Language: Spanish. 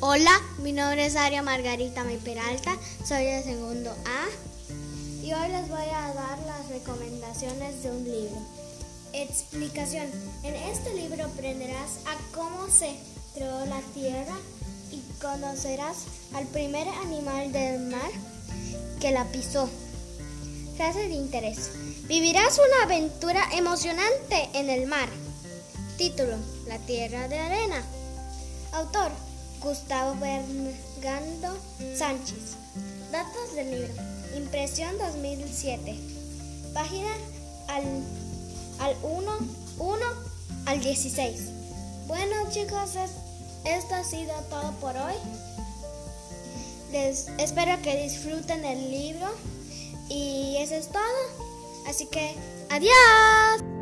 Hola, mi nombre es Aria Margarita May Peralta, soy de segundo A y hoy les voy a dar las recomendaciones de un libro. Explicación. En este libro aprenderás a cómo se creó la tierra y conocerás al primer animal del mar que la pisó. Frase de interés. Vivirás una aventura emocionante en el mar. Título. La tierra de arena. Autor. Gustavo Bergando Sánchez. Datos del libro. Impresión 2007. Página al, al 1, 1 al 16. Bueno chicos, esto ha sido todo por hoy. Les espero que disfruten el libro y eso es todo. Así que, adiós.